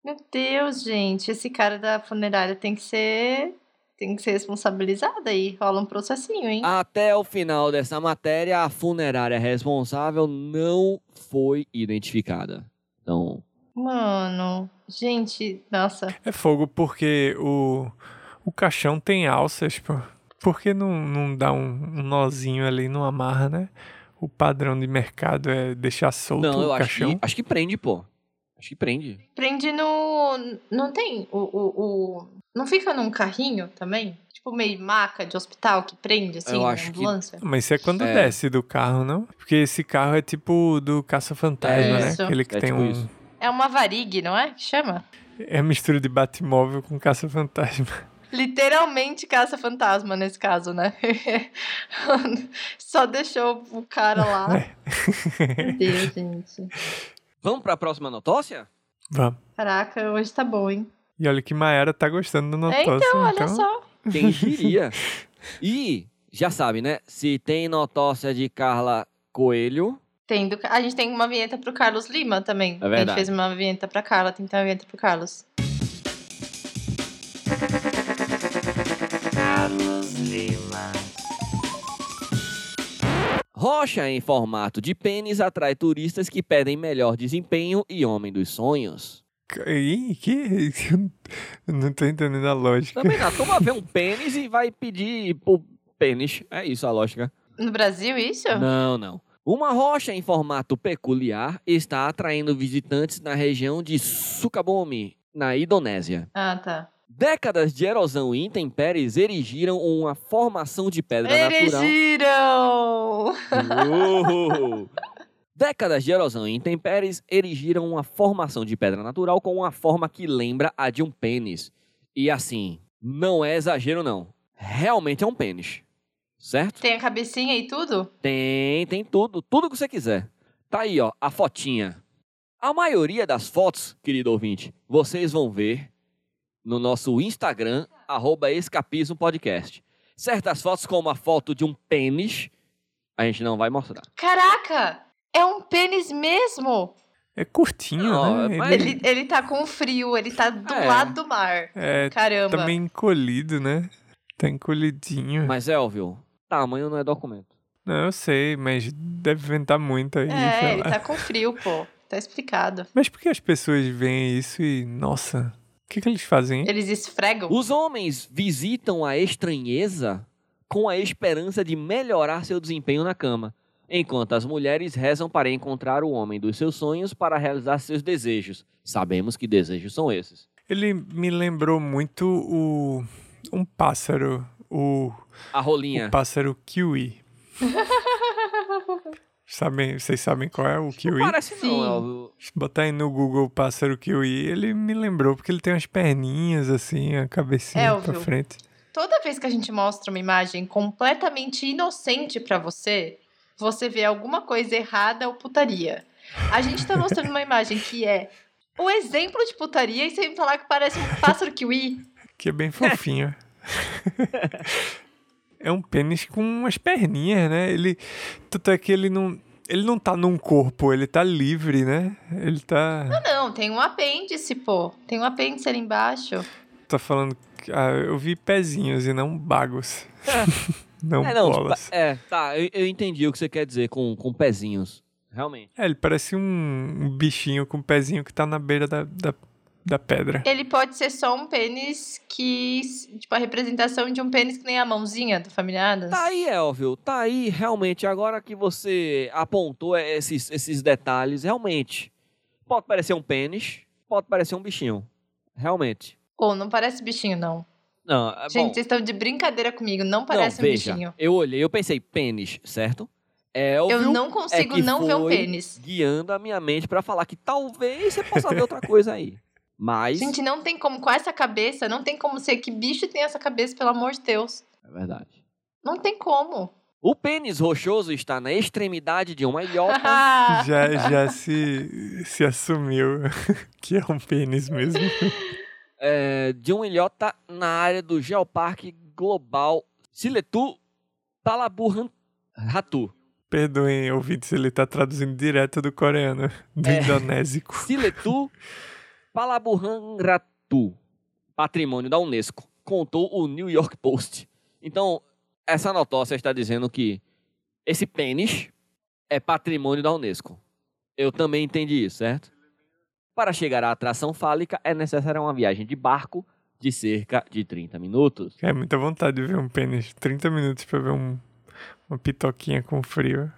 Meu Deus, gente. Esse cara da funerária tem que ser. Tem que ser responsabilizado aí. Rola um processinho, hein? Até o final dessa matéria, a funerária responsável não foi identificada. Então, Mano. Gente, nossa. É fogo porque o, o caixão tem alças, pô. Por que não, não dá um, um nozinho ali, não amarra, né? O padrão de mercado é deixar solto não, eu o acho caixão. que, acho que prende, pô. Acho que prende. Prende no. Não tem o, o, o- Não fica num carrinho também? Tipo meio maca de hospital que prende, assim, Eu na acho que- ambulância? Mas isso é quando É. desce do carro, não? Porque esse carro é tipo do Caça-Fantasma, É né? isso. Aquele que É tem tipo um. isso. É uma varig, não é? Que chama? É a mistura de Batmóvel com Caça-Fantasma. Literalmente caça-fantasma nesse caso, né? Só deixou o cara lá. Meu Deus, gente. Vamos pra próxima notócia? Vamos. Caraca, hoje tá bom, hein? E olha que Maera tá gostando do É, notócio. então, olha só. Quem diria? e, já sabe, né? Se tem notócia de Carla Coelho, Tem do- A gente tem uma vinheta pro Carlos Lima também. É A gente verdade. fez uma vinheta pra Carla, tem que ter uma vinheta pro Carlos. Rocha em formato de pênis atrai turistas que pedem melhor desempenho e homem dos sonhos. Ih, que? Eu não tô entendendo a lógica. Também a turma vê um pênis e vai pedir por pênis. É isso a lógica. No Brasil, isso? Não, não. Uma rocha em formato peculiar está atraindo visitantes na região de Sukabumi, na Indonésia. Ah, tá. Décadas de erosão e intempéries erigiram uma formação de pedra natural. Erigiram! Uou! Décadas de erosão e intempéries erigiram uma formação de pedra natural com uma forma que lembra a de um pênis. E assim, não é exagero não. Realmente é um pênis. Certo? Tem a cabecinha e tudo? Tem, tem tudo, tudo que você quiser. Tá aí, ó, a fotinha. A maioria das fotos, querido ouvinte, vocês vão ver no nosso Instagram, arroba Escapismo Podcast. Certas fotos, como a foto de um pênis, a gente não vai mostrar. Caraca! É um pênis mesmo! É curtinho, Não, né? mas- Ele Ele, tá com frio, ele tá do É. lado do mar. é Caramba. também encolhido, né? Tá encolhidinho. Mas, Elvio, tamanho não é documento. Não, eu sei, mas deve ventar muito aí. É, ele lá. tá com frio, pô. Tá explicado. Mas por que as pessoas veem isso e, nossa, o que, que eles fazem? Eles esfregam. Os homens visitam a estranheza com a esperança de melhorar seu desempenho na cama, enquanto as mulheres rezam para encontrar o homem dos seus sonhos para realizar seus desejos. Sabemos que desejos são esses. Ele me lembrou muito o um pássaro, o, A rolinha. o pássaro kiwi. Sabem, vocês sabem qual é o Não kiwi? parece Sim. não. Se botar aí no Google pássaro kiwi, ele me lembrou, porque ele tem umas perninhas assim, a cabecinha É, pra frente. Toda vez que a gente mostra uma imagem completamente inocente pra você, você vê alguma coisa errada ou putaria. A gente tá mostrando uma imagem que é o exemplo de putaria e você me falar que parece um pássaro kiwi. Que é bem fofinho. é um pênis com umas perninhas, né? Ele. Tanto é que ele não. Ele não tá num corpo, ele tá livre, né? Ele tá. Não, tem um apêndice, pô. Tem um apêndice ali embaixo. Tá falando. que- Ah, eu vi pezinhos e não bagos. não, É, não, bolas. tipo, é, tá, eu, eu entendi o que você quer dizer com, com pezinhos. Realmente. É, ele parece um, um bichinho com um pezinho que tá na beira da, da, da pedra. Ele pode ser só um pênis que. Tipo, a representação de um pênis que nem a mãozinha do Familiadas. Tá aí, Elvio, tá aí, realmente. Agora que você apontou esses, esses detalhes, realmente. Pode parecer um pênis, pode parecer um bichinho. Realmente. Ou não parece bichinho, não. Não, é Gente, bom, vocês estão de brincadeira comigo. Não parece não, um veja, bichinho. Eu olhei, eu pensei, pênis, certo? É Eu não é consigo que não ver um pênis. guiando a minha mente pra falar que talvez você possa ver outra coisa aí. Mas. Gente, não tem como, com essa cabeça, não tem como ser que bicho tem essa cabeça, pelo amor de Deus. É verdade. Não tem como. O pênis rochoso está na extremidade de uma ilhota. Já, já se, se assumiu que é um pênis mesmo. é, de uma ilhota na área do Geoparque Global Siletu Palaburhan Ratu. Perdoem, ouvintes, ele tá traduzindo direto do coreano, do É. indonésico. Siletu Palaburhan Ratu. Patrimônio da Unesco. Contou o New York Post. Então, essa notócia está dizendo que esse pênis é patrimônio da Unesco. Eu também entendi isso, certo? Para chegar à atração fálica é necessária uma viagem de barco de cerca de 30 minutos. É muita vontade de ver um pênis. 30 minutos pra ver um, uma pitoquinha com frio.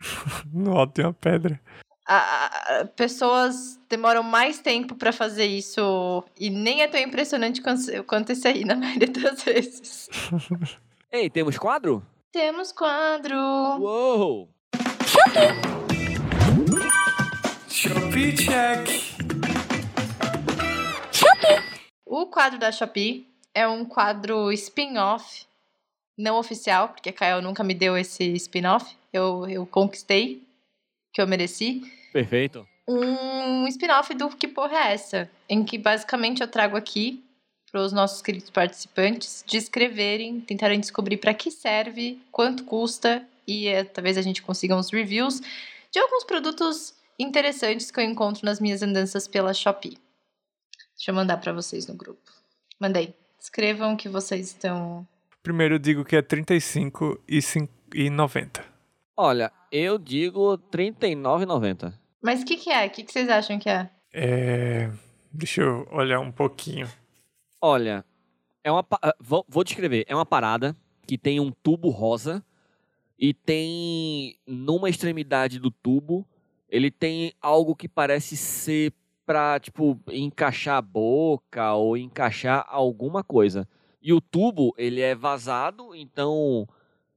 no alto de uma pedra. A- a- pessoas demoram mais tempo pra fazer isso e nem é tão impressionante quanto, quanto esse aí, na maioria das vezes. Ei, temos quadro? Temos quadro. Uou! Shopee check! O quadro da Shopee é um quadro spin-off, não oficial, porque a Kael nunca me deu esse spin-off. Eu, eu conquistei, que eu mereci. Perfeito. Um spin-off do Que Porra é Essa? Em que basicamente eu trago aqui para os nossos queridos participantes descreverem, tentarem descobrir para que serve, quanto custa e eh, talvez a gente consiga uns reviews de alguns produtos interessantes que eu encontro nas minhas andanças pela Shopee. Deixa eu mandar para vocês no grupo. Mandei. Escrevam que vocês estão. Primeiro eu digo que é 35 e, e 90. Olha, eu digo R$ 39,90. Mas o que, que é? O que, que vocês acham que é? É... Deixa eu olhar um pouquinho. Olha, é uma. pa- ah, Vou, vou descrever. É uma parada que tem um tubo rosa e tem numa extremidade do tubo ele tem algo que parece ser pra, tipo, encaixar a boca ou encaixar alguma coisa. E o tubo, ele é vazado, então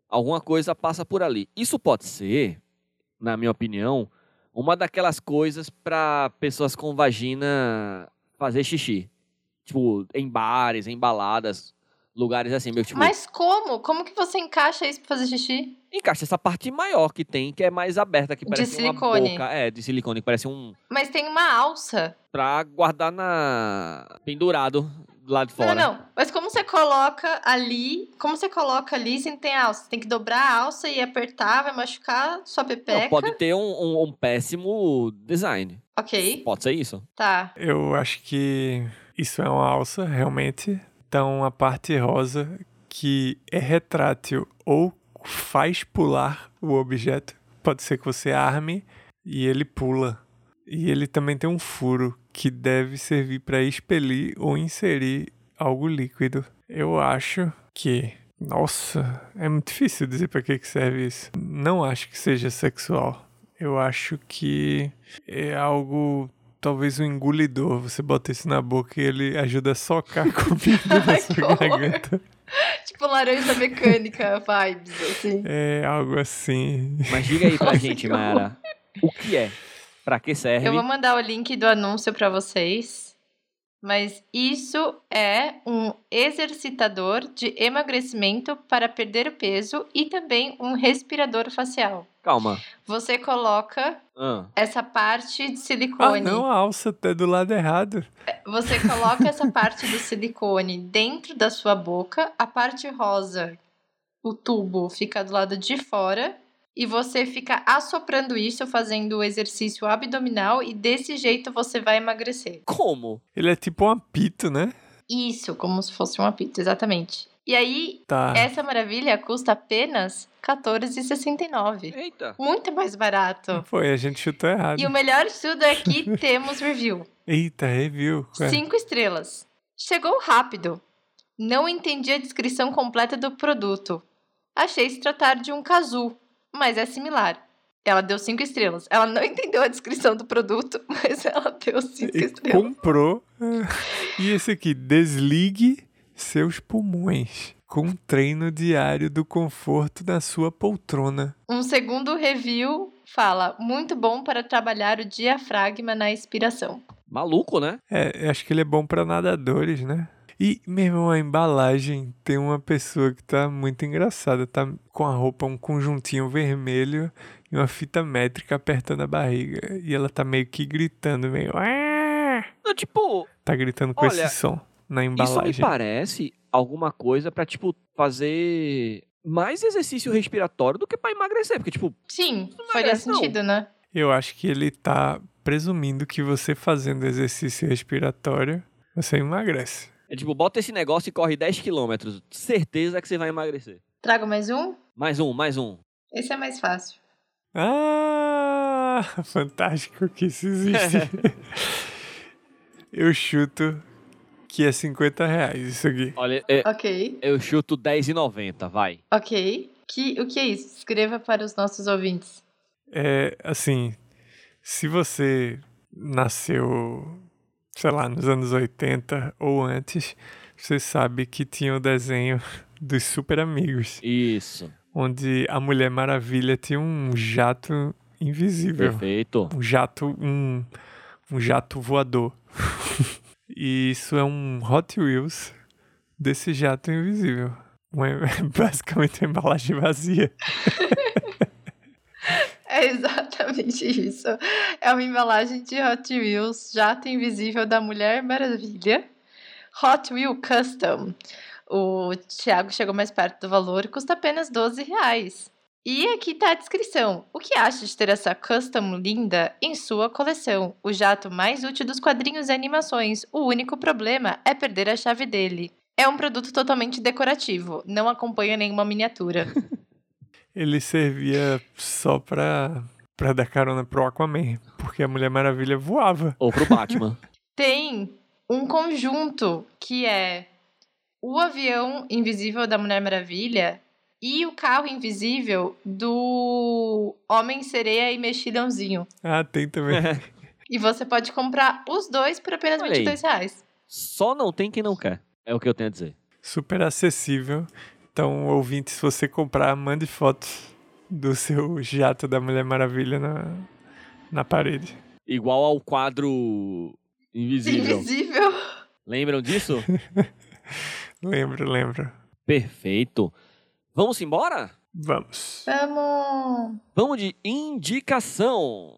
alguma coisa passa por ali. Isso pode ser, na minha opinião, uma daquelas coisas pra pessoas com vagina fazer xixi. Tipo, em bares, em baladas, lugares assim, meio tipo. Mas como? Como que você encaixa isso pra fazer xixi? Encaixa essa parte maior que tem, que é mais aberta, que De parece silicone. uma boca. É, de silicone, que parece um. Mas tem uma alça. Pra guardar na. pendurado lado de Não, fora. não, não. Mas como você coloca ali, como você coloca ali sem ter alça? Você tem que dobrar a alça e apertar, vai machucar sua pepeca. Não, pode ter um, um- um péssimo design. Ok, Pode ser isso. tá. Eu acho que isso é uma alça, realmente. Então, a parte rosa que é retrátil ou faz pular o objeto. Pode ser que você arme e ele pula. E ele também tem um furo que deve servir para expelir ou inserir algo líquido. Eu acho que. Nossa, é muito difícil dizer para que que serve isso. Não acho que seja sexual. Eu acho que é algo talvez um engolidor. Você bota isso na boca e ele ajuda a socar a comida na sua garganta. Tipo laranja mecânica vibes, assim. É algo assim. Mas diga aí pra gente. Mayara. O que é? Pra que serve? Eu vou mandar o link do anúncio pra vocês. Mas isso é um exercitador de emagrecimento para perder o peso e também um respirador facial. Calma. Você coloca Ah, essa parte de Ah, silicone. não, a alça tá do lado errado. Você coloca essa parte do silicone dentro da sua boca, a parte rosa, o tubo fica do lado de fora e você fica assoprando isso, fazendo o exercício abdominal e desse jeito você vai emagrecer. como? Ele é tipo um apito, né? Isso, como se fosse um apito, exatamente. E aí, Tá. essa maravilha custa apenas R$14,69. Eita. Muito mais barato. Foi, a gente chutou errado. E o melhor de tudo é que temos review. Eita, review. Ué, Cinco estrelas. Chegou rápido. Não entendi a descrição completa do produto. Achei se tratar de um casu, mas é similar. Ela deu cinco estrelas. Ela não entendeu a descrição do produto, mas ela deu cinco E estrelas. comprou. E esse aqui, desligue seus pulmões com um treino diário do conforto da sua poltrona. Um segundo review fala: muito bom para trabalhar o diafragma na expiração. Maluco, né? É, eu acho que ele é bom para nadadores, né? E, meu irmão, a embalagem tem uma pessoa que tá muito engraçada. Tá com a roupa, um conjuntinho vermelho e uma fita métrica apertando a barriga. E ela tá meio que gritando, meio. "Ah!" Não, tipo, Tá gritando com Olha, esse som na isso me embalagem. parece alguma coisa pra, tipo, fazer mais exercício respiratório do que pra emagrecer. Porque, tipo, Sim, faria emagrece, não. sentido, né? Eu acho que ele tá presumindo que você fazendo exercício respiratório, você emagrece. É tipo, bota esse negócio e corre 10 quilômetros. Certeza que você vai emagrecer. Trago mais um? Mais um, mais um. Esse é mais fácil. Ah, fantástico que isso existe. Eu chuto que é 50 reais isso aqui. Olha, é, Ok, eu chuto 10,90, vai. ok. Que, o que é isso? Escreva para os nossos ouvintes. É assim, se você nasceu, sei lá, nos anos 80 ou antes, você sabe que tinha o desenho dos Super Amigos, Isso. onde a Mulher Maravilha tinha um jato invisível. Perfeito. um jato, um, um jato voador. e isso é um Hot Wheels desse jato invisível. Uma, basicamente uma embalagem vazia. É exatamente isso. É uma embalagem de Hot Wheels, jato invisível da Mulher Maravilha. Hot Wheel Custom. O Thiago chegou mais perto do valor e custa apenas 12 reais. E aqui tá a descrição. O que acha de ter essa custom linda em sua coleção? O jato mais útil dos quadrinhos e animações. O único problema é perder a chave dele. É um produto totalmente decorativo, não acompanha nenhuma miniatura. Ele servia só pra, pra dar carona pro Aquaman, porque a Mulher Maravilha voava. Ou pro Batman. tem um conjunto que é o avião invisível da Mulher Maravilha e o carro invisível do Homem-Sereia e Mexilhãozinho. Ah, tem também. E você pode comprar os dois por apenas Olha R$ aí. 22 reais. Só não tem quem não quer. É o que eu tenho a dizer. Super acessível. Então, ouvinte, se você comprar, mande fotos do seu jato da Mulher Maravilha na, na parede. Igual ao quadro invisível. Invisível. Lembram disso? Lembro, lembro. Perfeito. Vamos embora? Vamos. Vamos. Vamos de indicação.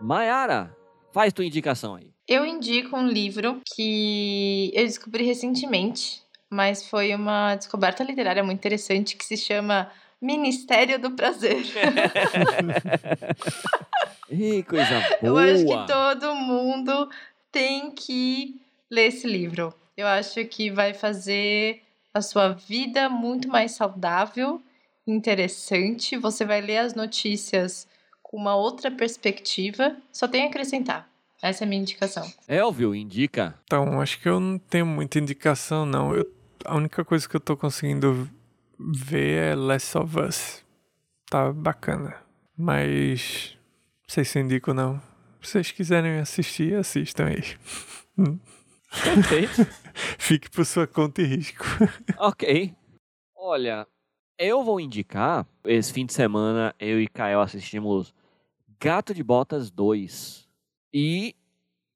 Maiara, faz tua indicação aí. Eu indico um livro que eu descobri recentemente, mas foi uma descoberta literária muito interessante que se chama Ministério do Prazer. Ih, coisa Eu boa. acho que todo mundo tem que ler esse livro. Eu acho que vai fazer a sua vida muito mais saudável, interessante. Você vai ler as notícias com uma outra perspectiva. Só tem a acrescentar. Essa é a minha indicação. Elvio, indica. Então, acho que eu não tenho muita indicação, não. Eu, a única coisa que eu tô conseguindo ver é Last of Us. Tá bacana. Mas. Não sei se eu indico, não. Se vocês quiserem assistir, assistam aí. Perfeito. Fique por sua conta e risco. ok. Olha, eu vou indicar. Esse fim de semana, eu e Kael assistimos Gato de Botas 2. E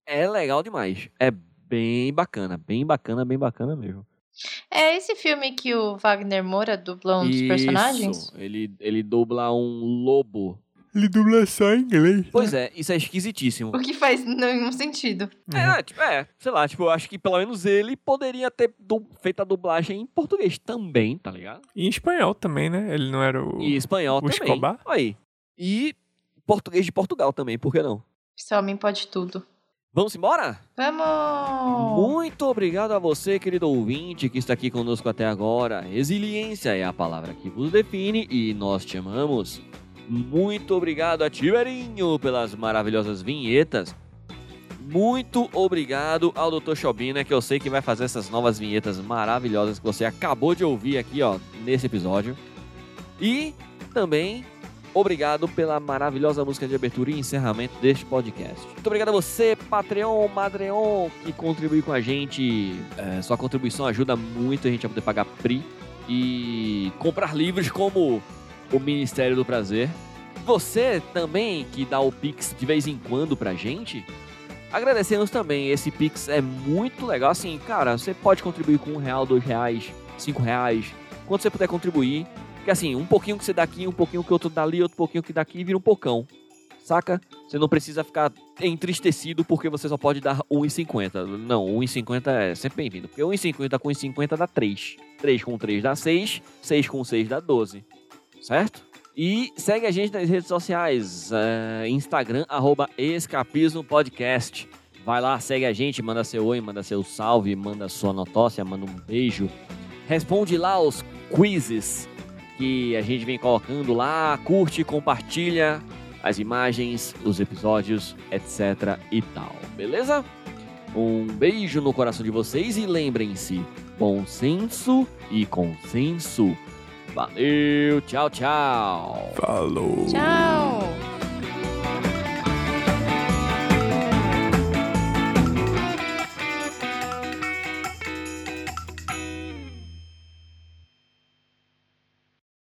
é legal demais. É bem bacana, bem bacana, bem bacana mesmo. É esse filme que o Wagner Moura dubla um dos personagens? Isso, Ele, ele dubla um lobo. Ele dubla só em inglês. Pois é, isso é esquisitíssimo. O que faz nenhum sentido. É, tipo, é, sei lá, tipo, eu acho que pelo menos ele poderia ter feito a dublagem em português também, tá ligado? E em espanhol também, né? Ele não era o. E espanhol o também. Escobar? Aí. E português de Portugal também, por que não? Esse homem pode tudo. Vamos embora? Vamos! Muito obrigado a você, querido ouvinte, que está aqui conosco até agora. Resiliência é a palavra que vos define e nós te amamos. Muito obrigado a Tiberinho pelas maravilhosas vinhetas. Muito obrigado ao Dr. Chobina, que eu sei que vai fazer essas novas vinhetas maravilhosas que você acabou de ouvir aqui, ó, nesse episódio. E também obrigado pela maravilhosa música de abertura e encerramento deste podcast. Muito obrigado a você, Patreon, Madreon, que contribuiu com a gente. É, sua contribuição ajuda muito a gente a poder pagar PRI e comprar livros como o Ministério do Prazer. Você também que dá o Pix de vez em quando pra gente, agradecemos também. Esse Pix é muito legal. Assim, cara, você pode contribuir com um real, dois reais, cinco reais, quanto você puder contribuir. Porque assim, um pouquinho que você dá aqui, um pouquinho que outro dali, outro pouquinho que daqui, vira um pocão. Saca? Você não precisa ficar entristecido porque você só pode dar 1,50. Não, 1,50 é sempre bem-vindo. Porque 1,50 com 1,50 dá 3. 3 com 3 dá 6. 6 com 6 dá 12. Certo? E segue a gente nas redes sociais. é, Instagram, arroba Escapismo Podcast. Vai lá, segue a gente, manda seu oi, manda seu salve, manda sua notócia, manda um beijo. Responde lá os quizzes que a gente vem colocando lá. Curte, compartilha as imagens, os episódios, etc e tal. Beleza? Um beijo no coração de vocês e lembrem-se: bom senso e consenso. Valeu, tchau, tchau. Falou. Tchau!